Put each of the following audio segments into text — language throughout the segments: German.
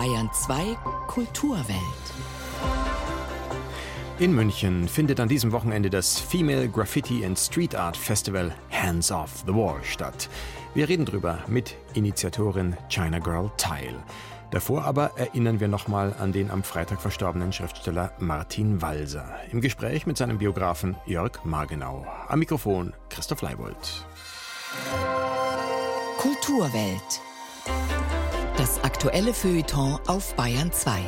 Bayern 2 Kulturwelt. In München findet an diesem Wochenende das Female Graffiti and Street Art Festival Hands Off the Wall statt. Wir reden drüber mit Initiatorin China Girl Tile. Davor aber erinnern wir nochmal an den am Freitag verstorbenen Schriftsteller Martin Walser. Im Gespräch mit seinem Biografen Jörg Margenau. Am Mikrofon Christoph Leibold. Kulturwelt. Das aktuelle Feuilleton auf Bayern 2.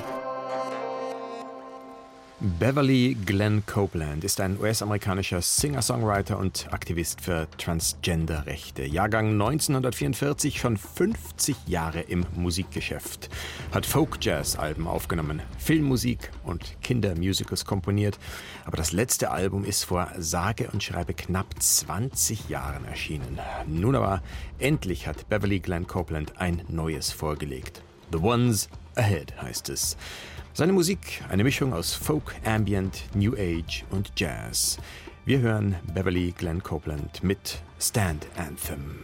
Beverly Glenn Copeland ist ein US-amerikanischer Singer-Songwriter und Aktivist für Transgender-Rechte. Jahrgang 1944, schon 50 Jahre im Musikgeschäft. Hat Folk-Jazz-Alben aufgenommen, Filmmusik und Kindermusicals komponiert. Aber das letzte Album ist vor sage und schreibe knapp 20 Jahren erschienen. Nun aber endlich hat Beverly Glenn Copeland ein neues vorgelegt. The Ones Ahead heißt es. Seine Musik eine Mischung aus Folk, Ambient, New Age und Jazz. Wir hören Beverly Glenn Copeland mit Stand Anthem.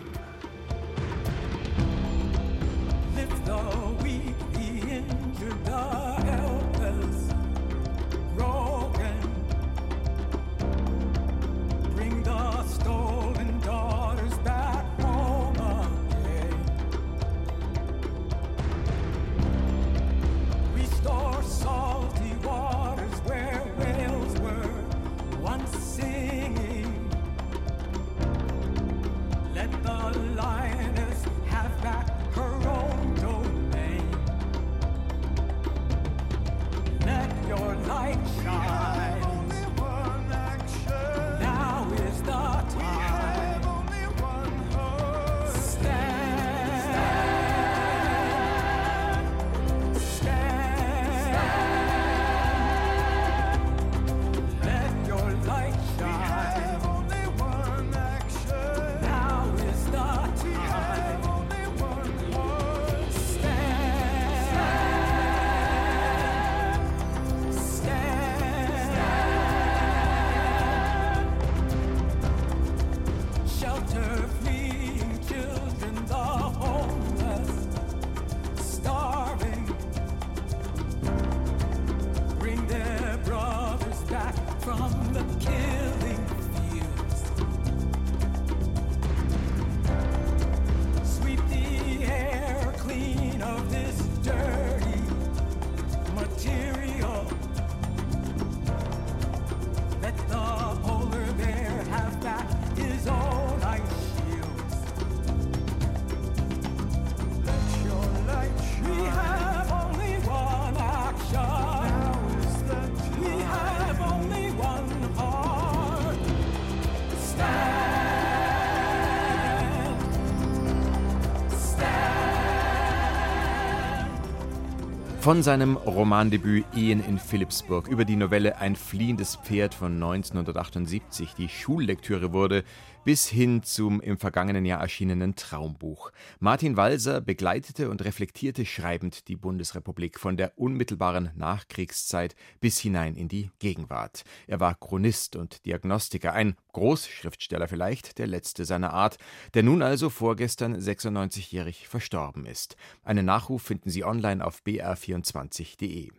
Von seinem Romandebüt Ehen in Philipsburg über die Novelle Ein fliehendes Pferd von 1978, die Schullektüre wurde, bis hin zum im vergangenen Jahr erschienenen Traumbuch. Martin Walser begleitete und reflektierte schreibend die Bundesrepublik von der unmittelbaren Nachkriegszeit bis hinein in die Gegenwart. Er war Chronist und Diagnostiker, ein Großschriftsteller vielleicht, der letzte seiner Art, der nun also vorgestern 96-jährig verstorben ist. Einen Nachruf finden Sie online auf br24.de.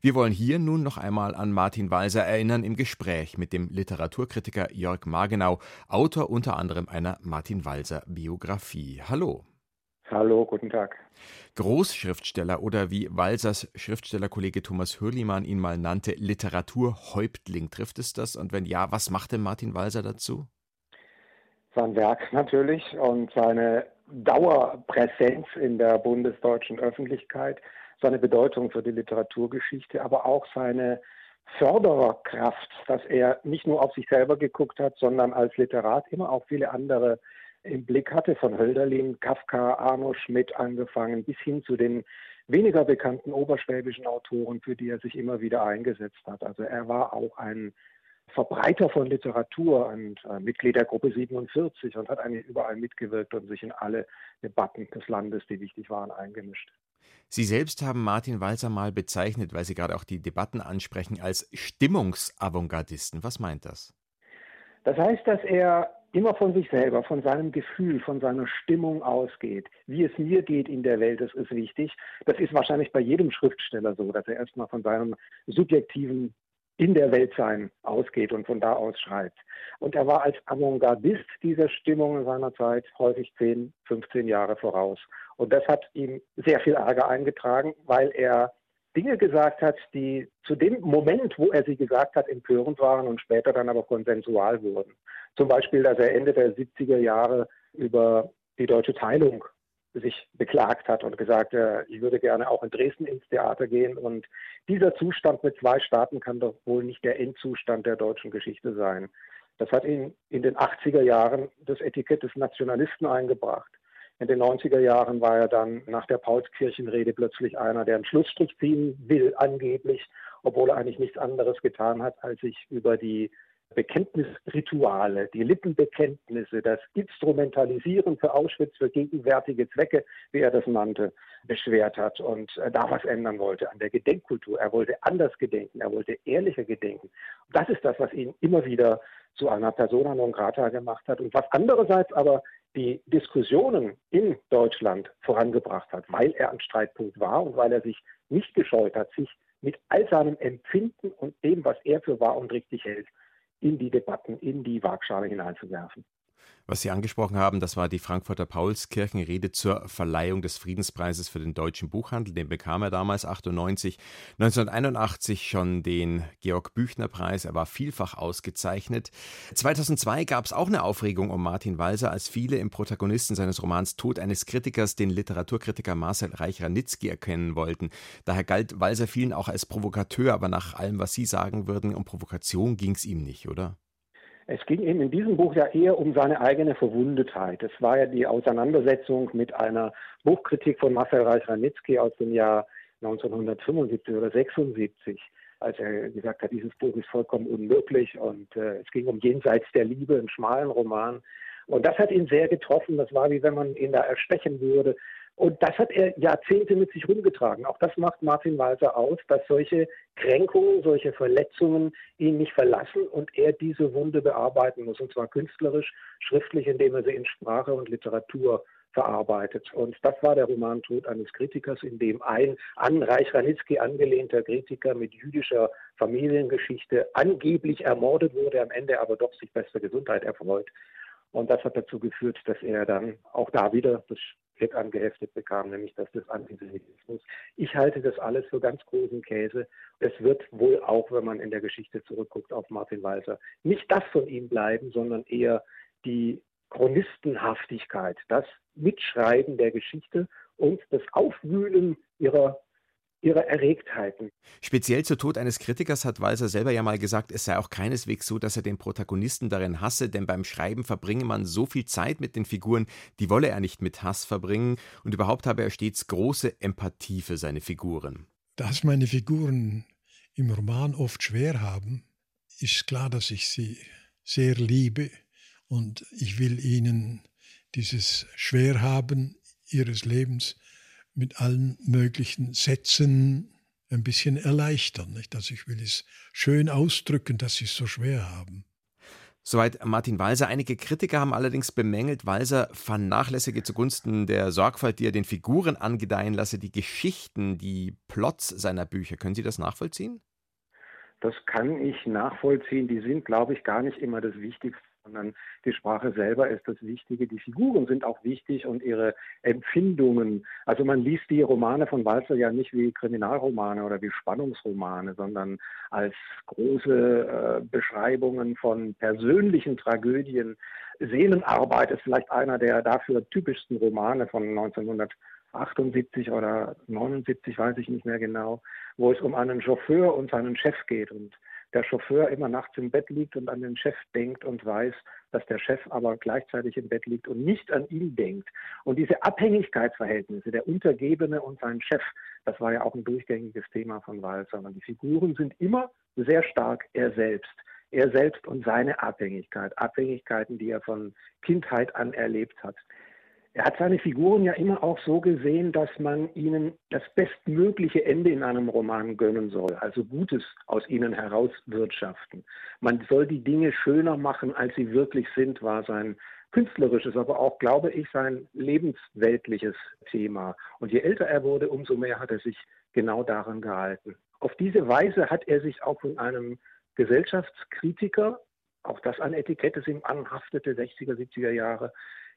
Wir wollen hier nun noch einmal an Martin Walser erinnern im Gespräch mit dem Literaturkritiker Jörg Margenau, Autor unter anderem einer Martin Walser Biografie. Hallo. Hallo, guten Tag. Großschriftsteller oder wie Walsers Schriftstellerkollege Thomas Hürlimann ihn mal nannte, Literaturhäuptling. Trifft es das? Und wenn ja, was machte Martin Walser dazu? Sein Werk natürlich und seine Dauerpräsenz in der bundesdeutschen Öffentlichkeit seine Bedeutung für die Literaturgeschichte, aber auch seine Fördererkraft, dass er nicht nur auf sich selber geguckt hat, sondern als Literat immer auch viele andere im Blick hatte, von Hölderlin, Kafka, Arno Schmidt angefangen, bis hin zu den weniger bekannten oberschwäbischen Autoren, für die er sich immer wieder eingesetzt hat. Also er war auch ein Verbreiter von Literatur und äh, Mitglied der Gruppe 47 und hat eigentlich überall mitgewirkt und sich in alle Debatten des Landes, die wichtig waren, eingemischt. Sie selbst haben Martin Walser mal bezeichnet, weil Sie gerade auch die Debatten ansprechen, als Stimmungsavantgardisten. Was meint das? Das heißt, dass er immer von sich selber, von seinem Gefühl, von seiner Stimmung ausgeht. Wie es mir geht in der Welt, das ist wichtig. Das ist wahrscheinlich bei jedem Schriftsteller so, dass er erstmal von seinem subjektiven in der Welt sein ausgeht und von da aus schreibt. Und er war als Avantgardist dieser Stimmung in seiner Zeit häufig 10, 15 Jahre voraus. Und das hat ihm sehr viel Ärger eingetragen, weil er Dinge gesagt hat, die zu dem Moment, wo er sie gesagt hat, empörend waren und später dann aber konsensual wurden. Zum Beispiel, dass er Ende der 70er Jahre über die deutsche Teilung sich beklagt hat und gesagt, äh, ich würde gerne auch in Dresden ins Theater gehen. Und dieser Zustand mit zwei Staaten kann doch wohl nicht der Endzustand der deutschen Geschichte sein. Das hat ihn in den 80er Jahren das Etikett des Nationalisten eingebracht. In den 90er Jahren war er dann nach der Paulskirchenrede plötzlich einer, der einen Schlussstrich ziehen will, angeblich, obwohl er eigentlich nichts anderes getan hat, als sich über die Bekenntnisrituale, die Lippenbekenntnisse, das Instrumentalisieren für Auschwitz für gegenwärtige Zwecke, wie er das nannte, beschwert hat und äh, da was ändern wollte an der Gedenkkultur. Er wollte anders gedenken, er wollte ehrlicher gedenken. Das ist das, was ihn immer wieder zu einer Persona non grata gemacht hat und was andererseits aber die Diskussionen in Deutschland vorangebracht hat, weil er ein Streitpunkt war und weil er sich nicht gescheut hat, sich mit all seinem Empfinden und dem, was er für wahr und richtig hält, in die Debatten, in die Waagschale hineinzuwerfen. Was Sie angesprochen haben, das war die Frankfurter Paulskirchenrede zur Verleihung des Friedenspreises für den deutschen Buchhandel. Den bekam er damals 98. 1981 schon den Georg Büchner Preis. Er war vielfach ausgezeichnet. 2002 gab es auch eine Aufregung um Martin Walser, als viele im Protagonisten seines Romans Tod eines Kritikers den Literaturkritiker Marcel Reich-Ranitzky erkennen wollten. Daher galt Walser vielen auch als Provokateur, aber nach allem, was Sie sagen würden, um Provokation ging es ihm nicht, oder? Es ging ihm in diesem Buch ja eher um seine eigene Verwundetheit. Es war ja die Auseinandersetzung mit einer Buchkritik von Marcel Reich-Ranitzky aus dem Jahr 1975 oder 76, als er gesagt hat, dieses Buch ist vollkommen unmöglich und äh, es ging um Jenseits der Liebe, einen schmalen Roman. Und das hat ihn sehr getroffen. Das war wie wenn man ihn da erstechen würde. Und das hat er Jahrzehnte mit sich rumgetragen. Auch das macht Martin Walser aus, dass solche Kränkungen, solche Verletzungen ihn nicht verlassen und er diese Wunde bearbeiten muss. Und zwar künstlerisch, schriftlich, indem er sie in Sprache und Literatur verarbeitet. Und das war der Roman Tod eines Kritikers, in dem ein an Reich Ranitzky angelehnter Kritiker mit jüdischer Familiengeschichte angeblich ermordet wurde, am Ende aber doch sich bester Gesundheit erfreut. Und das hat dazu geführt, dass er dann auch da wieder das Hit angeheftet bekam, nämlich das des Antisemitismus. Ich halte das alles für ganz großen Käse. Es wird wohl auch, wenn man in der Geschichte zurückguckt auf Martin Walter, nicht das von ihm bleiben, sondern eher die Chronistenhaftigkeit, das Mitschreiben der Geschichte und das Aufwühlen ihrer ihrer Erregtheiten. Speziell zu Tod eines Kritikers hat Walser selber ja mal gesagt, es sei auch keineswegs so, dass er den Protagonisten darin hasse, denn beim Schreiben verbringe man so viel Zeit mit den Figuren, die wolle er nicht mit Hass verbringen und überhaupt habe er stets große Empathie für seine Figuren. Dass meine Figuren im Roman oft schwer haben, ist klar, dass ich sie sehr liebe und ich will ihnen dieses Schwerhaben ihres Lebens mit allen möglichen Sätzen ein bisschen erleichtern. Nicht? Also ich will es schön ausdrücken, dass sie es so schwer haben. Soweit Martin Walser. Einige Kritiker haben allerdings bemängelt, Walser vernachlässige zugunsten der Sorgfalt, die er den Figuren angedeihen lasse, die Geschichten, die Plots seiner Bücher. Können Sie das nachvollziehen? Das kann ich nachvollziehen. Die sind, glaube ich, gar nicht immer das Wichtigste sondern die Sprache selber ist das Wichtige. Die Figuren sind auch wichtig und ihre Empfindungen. Also man liest die Romane von Walzer ja nicht wie Kriminalromane oder wie Spannungsromane, sondern als große äh, Beschreibungen von persönlichen Tragödien. Seelenarbeit ist vielleicht einer der dafür typischsten Romane von 1978 oder 79, weiß ich nicht mehr genau, wo es um einen Chauffeur und seinen Chef geht und der Chauffeur immer nachts im Bett liegt und an den Chef denkt und weiß, dass der Chef aber gleichzeitig im Bett liegt und nicht an ihn denkt. Und diese Abhängigkeitsverhältnisse, der Untergebene und sein Chef, das war ja auch ein durchgängiges Thema von Walzer. Und die Figuren sind immer sehr stark er selbst. Er selbst und seine Abhängigkeit, Abhängigkeiten, die er von Kindheit an erlebt hat. Er hat seine Figuren ja immer auch so gesehen, dass man ihnen das bestmögliche Ende in einem Roman gönnen soll, also Gutes aus ihnen herauswirtschaften. Man soll die Dinge schöner machen, als sie wirklich sind, war sein künstlerisches, aber auch, glaube ich, sein lebensweltliches Thema. Und je älter er wurde, umso mehr hat er sich genau daran gehalten. Auf diese Weise hat er sich auch von einem Gesellschaftskritiker, auch das ein Etikett, das ihm anhaftete, 60er, 70er Jahre,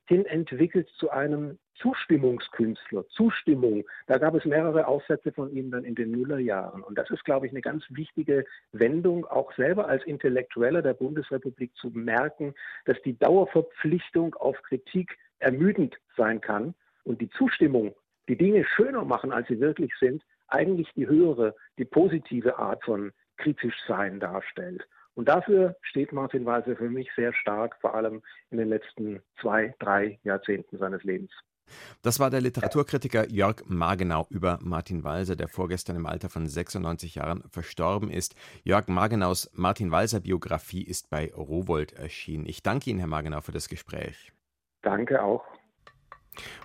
hin entwickelt zu einem Zustimmungskünstler. Zustimmung. Da gab es mehrere Aufsätze von ihm dann in den Nullerjahren. Und das ist, glaube ich, eine ganz wichtige Wendung, auch selber als Intellektueller der Bundesrepublik zu merken, dass die Dauerverpflichtung auf Kritik ermüdend sein kann und die Zustimmung, die Dinge schöner machen, als sie wirklich sind, eigentlich die höhere, die positive Art von kritisch sein darstellt. Und dafür steht Martin Walser für mich sehr stark, vor allem in den letzten zwei, drei Jahrzehnten seines Lebens. Das war der Literaturkritiker Jörg Margenau über Martin Walser, der vorgestern im Alter von 96 Jahren verstorben ist. Jörg Margenaus Martin Walser Biografie ist bei Rowold erschienen. Ich danke Ihnen, Herr Margenau, für das Gespräch. Danke auch.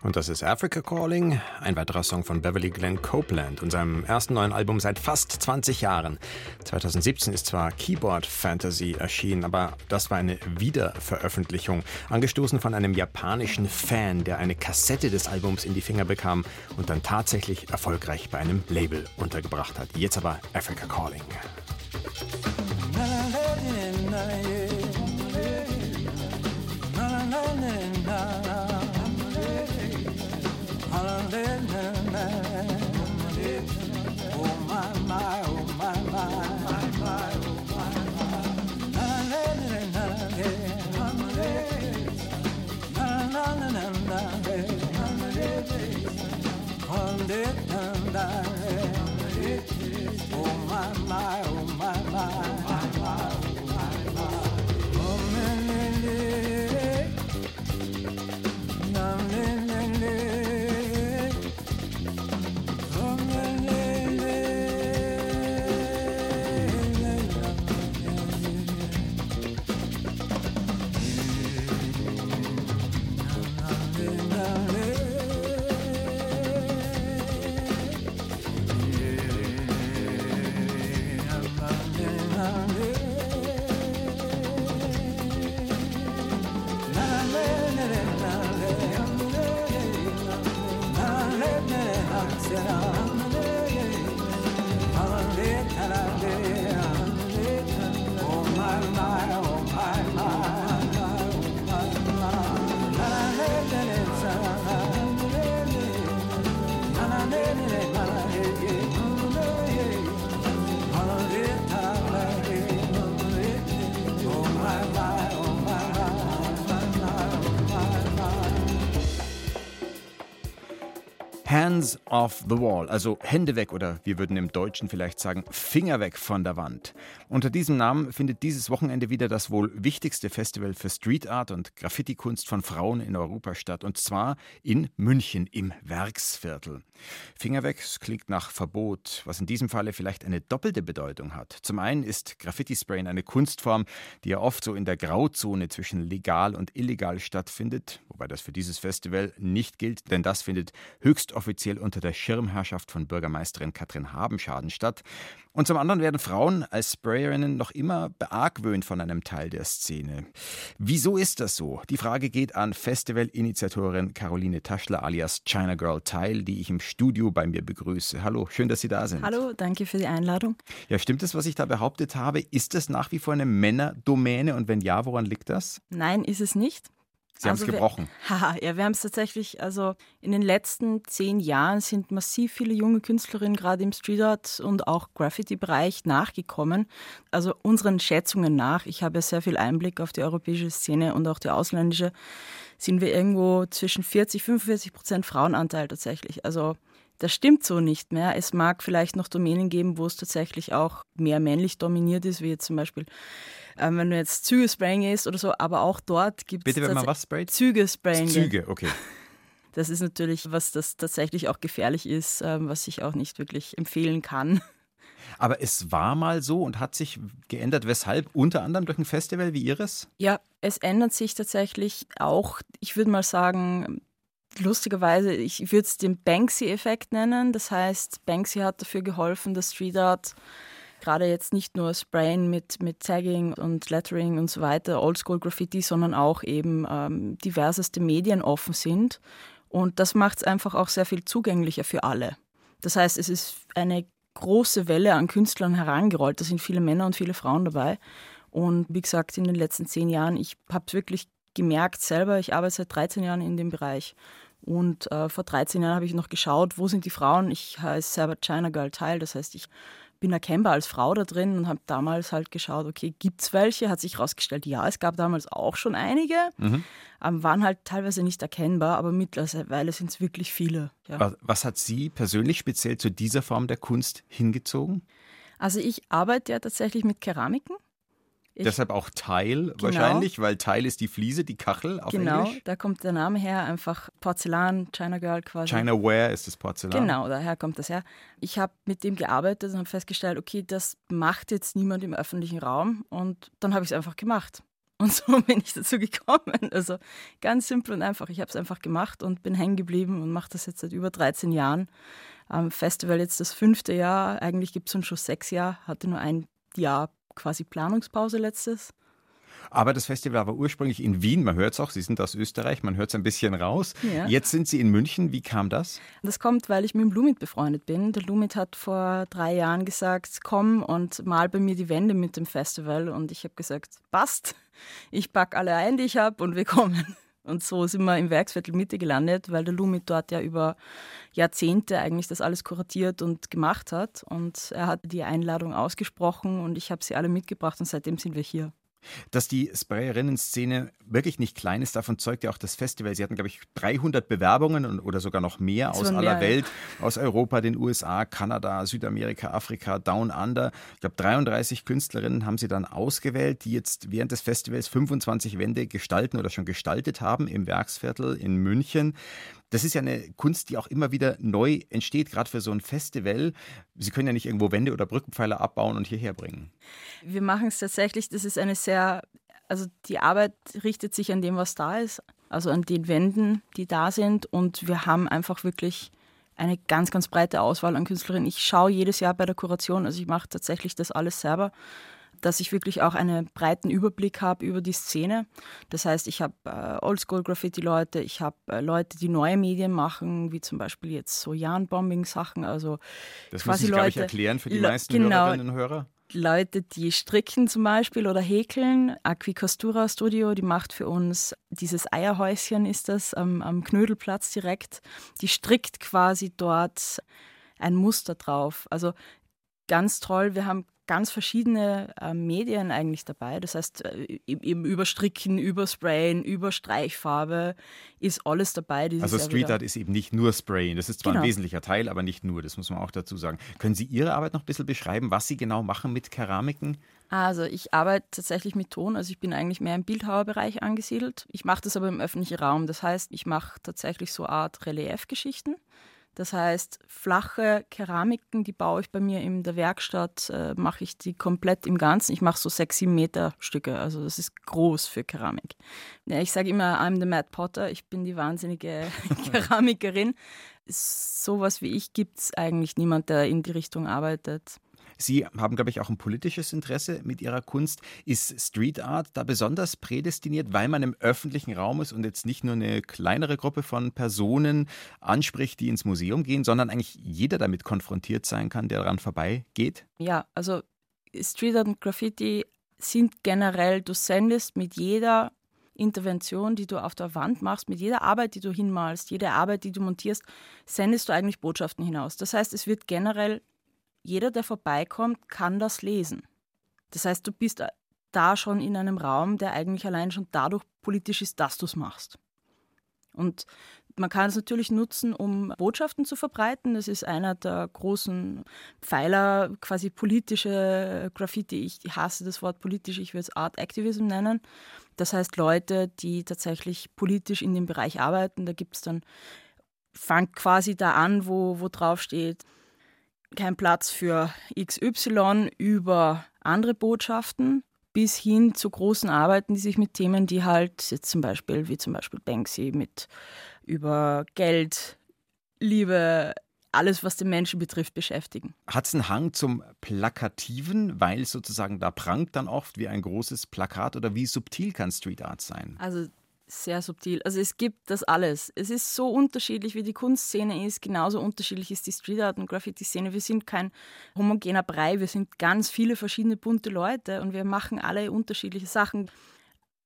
Und das ist Africa Calling, ein weiterer Song von Beverly Glenn Copeland und seinem ersten neuen Album seit fast 20 Jahren. 2017 ist zwar Keyboard Fantasy erschienen, aber das war eine Wiederveröffentlichung, angestoßen von einem japanischen Fan, der eine Kassette des Albums in die Finger bekam und dann tatsächlich erfolgreich bei einem Label untergebracht hat. Jetzt aber Africa Calling. Hands off the wall, also Hände weg oder wir würden im Deutschen vielleicht sagen Finger weg von der Wand. Unter diesem Namen findet dieses Wochenende wieder das wohl wichtigste Festival für Street Art und Graffiti-Kunst von Frauen in Europa statt und zwar in München im Werksviertel. Finger weg klingt nach Verbot, was in diesem Falle vielleicht eine doppelte Bedeutung hat. Zum einen ist Graffiti-Sprayen eine Kunstform, die ja oft so in der Grauzone zwischen legal und illegal stattfindet, wobei das für dieses Festival nicht gilt, denn das findet höchst offiziell unter der Schirmherrschaft von Bürgermeisterin Katrin Habenschaden statt. Und zum anderen werden Frauen als Sprayerinnen noch immer beargwöhnt von einem Teil der Szene. Wieso ist das so? Die Frage geht an Festivalinitiatorin Caroline Taschler alias China Girl Teil, die ich im Studio bei mir begrüße. Hallo, schön, dass Sie da sind. Hallo, danke für die Einladung. Ja, stimmt es, was ich da behauptet habe? Ist das nach wie vor eine Männerdomäne und wenn ja, woran liegt das? Nein, ist es nicht. Sie also haben es gebrochen. haha, ja, wir haben es tatsächlich, also in den letzten zehn Jahren sind massiv viele junge Künstlerinnen gerade im Street Art und auch Graffiti-Bereich nachgekommen. Also unseren Schätzungen nach, ich habe ja sehr viel Einblick auf die europäische Szene und auch die ausländische, sind wir irgendwo zwischen 40, 45 Prozent Frauenanteil tatsächlich. Also das stimmt so nicht mehr. Es mag vielleicht noch Domänen geben, wo es tatsächlich auch mehr männlich dominiert ist, wie jetzt zum Beispiel ähm, wenn du jetzt Züge sprayen gehst oder so, aber auch dort gibt es. Bitte, wenn man was sprayt? Züge sprayen. Züge, okay. Das ist natürlich, was das tatsächlich auch gefährlich ist, ähm, was ich auch nicht wirklich empfehlen kann. Aber es war mal so und hat sich geändert. Weshalb? Unter anderem durch ein Festival wie Ihres? Ja, es ändert sich tatsächlich auch, ich würde mal sagen, lustigerweise, ich würde es den Banksy-Effekt nennen. Das heißt, Banksy hat dafür geholfen, dass Street Art gerade jetzt nicht nur Sprayen mit, mit Tagging und Lettering und so weiter, Oldschool-Graffiti, sondern auch eben ähm, diverseste Medien offen sind. Und das macht es einfach auch sehr viel zugänglicher für alle. Das heißt, es ist eine große Welle an Künstlern herangerollt. Da sind viele Männer und viele Frauen dabei. Und wie gesagt, in den letzten zehn Jahren, ich habe es wirklich gemerkt selber, ich arbeite seit 13 Jahren in dem Bereich. Und äh, vor 13 Jahren habe ich noch geschaut, wo sind die Frauen. Ich heiße selber China Girl Teil, das heißt, ich bin erkennbar als Frau da drin und habe damals halt geschaut, okay, gibt es welche? Hat sich herausgestellt, ja, es gab damals auch schon einige, mhm. ähm, waren halt teilweise nicht erkennbar, aber mittlerweile sind es wirklich viele. Ja. Was hat Sie persönlich speziell zu dieser Form der Kunst hingezogen? Also ich arbeite ja tatsächlich mit Keramiken. Ich, Deshalb auch Teil genau. wahrscheinlich, weil Teil ist die Fliese, die Kachel auf genau, Englisch. Genau, da kommt der Name her, einfach Porzellan, China Girl quasi. China Ware ist das Porzellan. Genau, daher kommt das her. Ich habe mit dem gearbeitet und habe festgestellt, okay, das macht jetzt niemand im öffentlichen Raum und dann habe ich es einfach gemacht. Und so bin ich dazu gekommen. Also ganz simpel und einfach. Ich habe es einfach gemacht und bin hängen geblieben und mache das jetzt seit über 13 Jahren. Am Festival jetzt das fünfte Jahr. Eigentlich gibt es schon sechs Jahre, hatte nur ein Jahr quasi Planungspause letztes. Aber das Festival war ursprünglich in Wien. Man hört es auch, Sie sind aus Österreich, man hört es ein bisschen raus. Ja. Jetzt sind Sie in München. Wie kam das? Das kommt, weil ich mit dem Lumit befreundet bin. Der Lumit hat vor drei Jahren gesagt, komm und mal bei mir die Wände mit dem Festival. Und ich habe gesagt, passt. Ich packe alle ein, die ich habe und wir kommen. Und so sind wir im Werksviertel Mitte gelandet, weil der Lumit dort ja über Jahrzehnte eigentlich das alles kuratiert und gemacht hat. Und er hat die Einladung ausgesprochen und ich habe sie alle mitgebracht und seitdem sind wir hier. Dass die Sprayerinnen-Szene wirklich nicht klein ist, davon zeugt ja auch das Festival. Sie hatten, glaube ich, 300 Bewerbungen oder sogar noch mehr aus aller mehr, Welt, ja. aus Europa, den USA, Kanada, Südamerika, Afrika, Down Under. Ich glaube, 33 Künstlerinnen haben Sie dann ausgewählt, die jetzt während des Festivals 25 Wände gestalten oder schon gestaltet haben im Werksviertel in München. Das ist ja eine Kunst, die auch immer wieder neu entsteht, gerade für so ein Festival. Sie können ja nicht irgendwo Wände oder Brückenpfeiler abbauen und hierher bringen. Wir machen es tatsächlich, das ist eine sehr, also die Arbeit richtet sich an dem, was da ist, also an den Wänden, die da sind. Und wir haben einfach wirklich eine ganz, ganz breite Auswahl an Künstlerinnen. Ich schaue jedes Jahr bei der Kuration, also ich mache tatsächlich das alles selber dass ich wirklich auch einen breiten Überblick habe über die Szene. Das heißt, ich habe äh, Oldschool-Graffiti-Leute, ich habe äh, Leute, die neue Medien machen, wie zum Beispiel jetzt so Jan-Bombing-Sachen. Also das quasi muss ich, Leute, ich, erklären für die meisten genau, Hörerinnen und Hörer. Leute, die stricken zum Beispiel oder häkeln. Aquicostura Studio, die macht für uns dieses Eierhäuschen, ist das am, am Knödelplatz direkt. Die strickt quasi dort ein Muster drauf. Also ganz toll. Wir haben ganz verschiedene äh, Medien eigentlich dabei. Das heißt, äh, im Überstricken, Übersprayen, Überstreichfarbe ist alles dabei. Also Street Art ist eben nicht nur Sprayen. Das ist zwar genau. ein wesentlicher Teil, aber nicht nur. Das muss man auch dazu sagen. Können Sie Ihre Arbeit noch ein bisschen beschreiben, was Sie genau machen mit Keramiken? Also ich arbeite tatsächlich mit Ton, also ich bin eigentlich mehr im Bildhauerbereich angesiedelt. Ich mache das aber im öffentlichen Raum. Das heißt, ich mache tatsächlich so eine Art Reliefgeschichten. Das heißt, flache Keramiken, die baue ich bei mir in der Werkstatt, äh, mache ich die komplett im Ganzen. Ich mache so sechs, sieben Meter Stücke, also das ist groß für Keramik. Ja, ich sage immer, I'm the Mad Potter, ich bin die wahnsinnige Keramikerin. Sowas wie ich gibt es eigentlich niemand, der in die Richtung arbeitet. Sie haben, glaube ich, auch ein politisches Interesse mit Ihrer Kunst. Ist Street Art da besonders prädestiniert, weil man im öffentlichen Raum ist und jetzt nicht nur eine kleinere Gruppe von Personen anspricht, die ins Museum gehen, sondern eigentlich jeder damit konfrontiert sein kann, der daran vorbeigeht? Ja, also Street Art und Graffiti sind generell, du sendest mit jeder Intervention, die du auf der Wand machst, mit jeder Arbeit, die du hinmalst, jede Arbeit, die du montierst, sendest du eigentlich Botschaften hinaus. Das heißt, es wird generell jeder, der vorbeikommt, kann das lesen. Das heißt, du bist da schon in einem Raum, der eigentlich allein schon dadurch politisch ist, dass du es machst. Und man kann es natürlich nutzen, um Botschaften zu verbreiten. Das ist einer der großen Pfeiler, quasi politische Graffiti. Ich hasse das Wort politisch, ich würde es Art Activism nennen. Das heißt Leute, die tatsächlich politisch in dem Bereich arbeiten. Da gibt es dann, fangt quasi da an, wo, wo drauf steht, kein Platz für XY über andere Botschaften bis hin zu großen Arbeiten, die sich mit Themen, die halt jetzt zum Beispiel, wie zum Beispiel Banksy, mit über Geld, Liebe, alles, was den Menschen betrifft, beschäftigen. Hat es einen Hang zum Plakativen, weil sozusagen da prangt dann oft wie ein großes Plakat oder wie subtil kann Street Art sein? Also sehr subtil. Also es gibt das alles. Es ist so unterschiedlich, wie die Kunstszene ist. Genauso unterschiedlich ist die Street Art und Graffiti-Szene. Wir sind kein homogener Brei. Wir sind ganz viele verschiedene bunte Leute und wir machen alle unterschiedliche Sachen.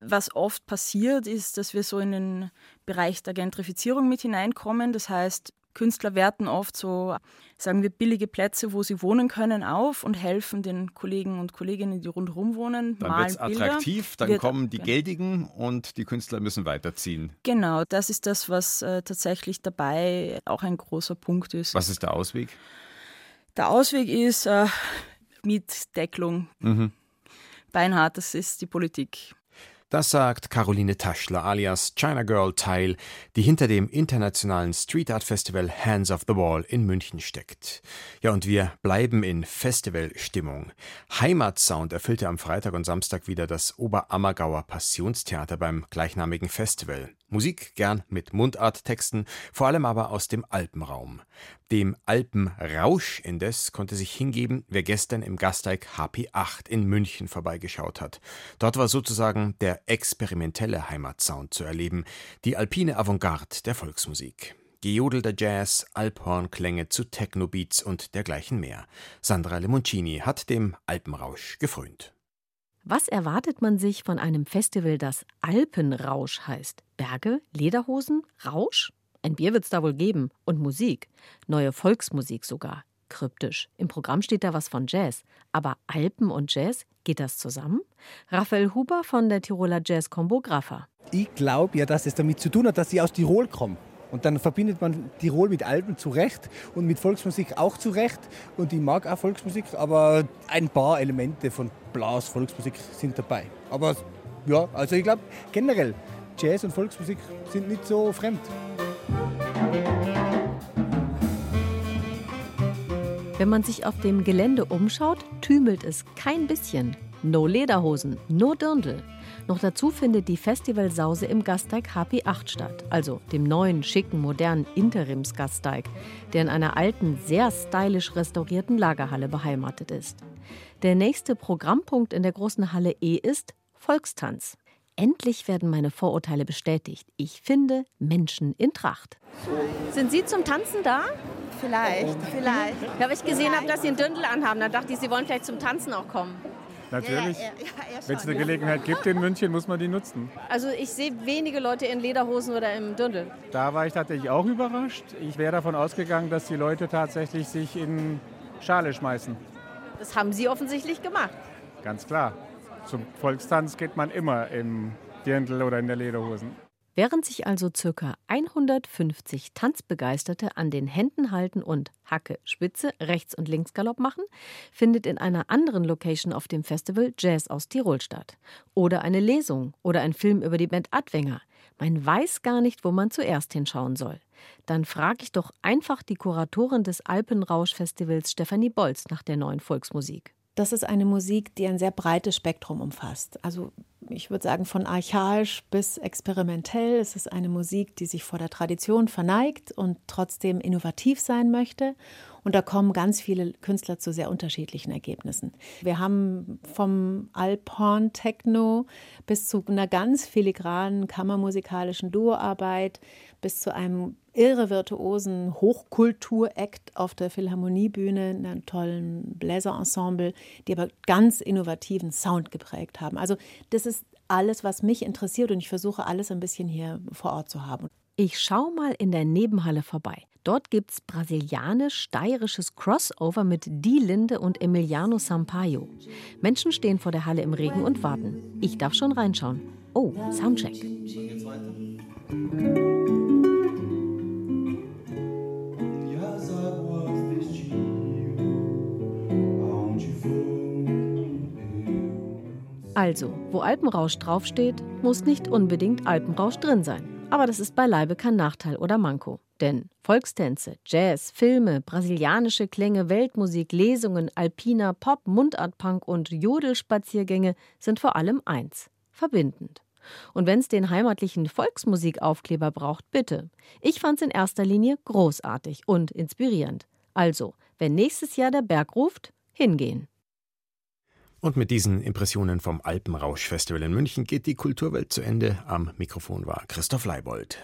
Was oft passiert, ist, dass wir so in den Bereich der Gentrifizierung mit hineinkommen. Das heißt, Künstler werten oft so, sagen wir, billige Plätze, wo sie wohnen können, auf und helfen den Kollegen und Kolleginnen, die rundherum wohnen. Dann wird es attraktiv, dann wird, kommen die Geldigen und die Künstler müssen weiterziehen. Genau, das ist das, was äh, tatsächlich dabei auch ein großer Punkt ist. Was ist der Ausweg? Der Ausweg ist äh, Mietdeckelung. Mhm. Beinhart, das ist die Politik. Das sagt Caroline Taschler alias China Girl Teil, die hinter dem internationalen Street Art Festival Hands of the Wall in München steckt. Ja, und wir bleiben in Festivalstimmung. Heimatsound erfüllte am Freitag und Samstag wieder das Oberammergauer Passionstheater beim gleichnamigen Festival. Musik gern mit Mundarttexten, vor allem aber aus dem Alpenraum. Dem Alpenrausch indes konnte sich hingeben, wer gestern im Gasteig HP8 in München vorbeigeschaut hat. Dort war sozusagen der experimentelle Heimatsound zu erleben, die alpine Avantgarde der Volksmusik. Gejodelter Jazz, Alphornklänge zu Technobeats und dergleichen mehr. Sandra Lemoncini hat dem Alpenrausch gefrönt. Was erwartet man sich von einem Festival, das Alpenrausch heißt? Berge, Lederhosen, Rausch? Ein Bier wird's da wohl geben. Und Musik. Neue Volksmusik sogar. Kryptisch. Im Programm steht da was von Jazz. Aber Alpen und Jazz, geht das zusammen? Raphael Huber von der Tiroler Jazz-Kombo Graffa. Ich glaube ja, dass es damit zu tun hat, dass sie aus Tirol kommen. Und dann verbindet man Tirol mit Alpen zu Recht und mit Volksmusik auch zu Recht. Und ich mag auch Volksmusik, aber ein paar Elemente von Blas Volksmusik sind dabei. Aber ja, also ich glaube generell, Jazz und Volksmusik sind nicht so fremd. Wenn man sich auf dem Gelände umschaut, tümelt es kein bisschen. No Lederhosen, no Dirndl. Noch dazu findet die Festivalsause im Gasteig HP8 statt, also dem neuen, schicken, modernen Interimsgasteig, der in einer alten, sehr stylisch restaurierten Lagerhalle beheimatet ist. Der nächste Programmpunkt in der großen Halle E ist Volkstanz. Endlich werden meine Vorurteile bestätigt. Ich finde Menschen in Tracht. Sind Sie zum Tanzen da? Vielleicht, vielleicht. Ja, weil ich gesehen habe, dass Sie einen Dündel anhaben. Da dachte ich, Sie wollen vielleicht zum Tanzen auch kommen. Natürlich. Ja, ja, ja, Wenn es eine Gelegenheit gibt in München, muss man die nutzen. Also ich sehe wenige Leute in Lederhosen oder im Dündel. Da war ich tatsächlich auch überrascht. Ich wäre davon ausgegangen, dass die Leute tatsächlich sich in Schale schmeißen. Das haben Sie offensichtlich gemacht. Ganz klar. Zum Volkstanz geht man immer im Dirndl oder in der Lederhosen. Während sich also ca. 150 Tanzbegeisterte an den Händen halten und Hacke, Spitze, Rechts- und Linksgalopp machen, findet in einer anderen Location auf dem Festival Jazz aus Tirol statt. Oder eine Lesung oder ein Film über die Band Adwenger. Man weiß gar nicht, wo man zuerst hinschauen soll. Dann frage ich doch einfach die Kuratorin des Alpenrausch-Festivals Stefanie Bolz nach der neuen Volksmusik. Das ist eine Musik, die ein sehr breites Spektrum umfasst. Also ich würde sagen, von archaisch bis experimentell. Es ist eine Musik, die sich vor der Tradition verneigt und trotzdem innovativ sein möchte. Und da kommen ganz viele Künstler zu sehr unterschiedlichen Ergebnissen. Wir haben vom Alphorn Techno bis zu einer ganz filigranen kammermusikalischen Duoarbeit bis zu einem irre virtuosen Hochkultur-Act auf der Philharmoniebühne, einem tollen Bläserensemble, die aber ganz innovativen Sound geprägt haben. Also das ist alles, was mich interessiert und ich versuche alles ein bisschen hier vor Ort zu haben. Ich schaue mal in der Nebenhalle vorbei. Dort gibt's brasilianisch-steirisches Crossover mit Die Linde und Emiliano Sampaio. Menschen stehen vor der Halle im Regen und warten. Ich darf schon reinschauen. Oh, Soundcheck. Also, wo Alpenrausch draufsteht, muss nicht unbedingt Alpenrausch drin sein. Aber das ist beileibe kein Nachteil oder Manko. Denn Volkstänze, Jazz, Filme, brasilianische Klänge, Weltmusik, Lesungen, alpiner Pop, Mundartpunk und Jodelspaziergänge sind vor allem eins: verbindend. Und wenn es den heimatlichen Volksmusikaufkleber braucht, bitte. Ich fand es in erster Linie großartig und inspirierend. Also, wenn nächstes Jahr der Berg ruft, hingehen. Und mit diesen Impressionen vom Alpenrausch-Festival in München geht die Kulturwelt zu Ende. Am Mikrofon war Christoph Leibold.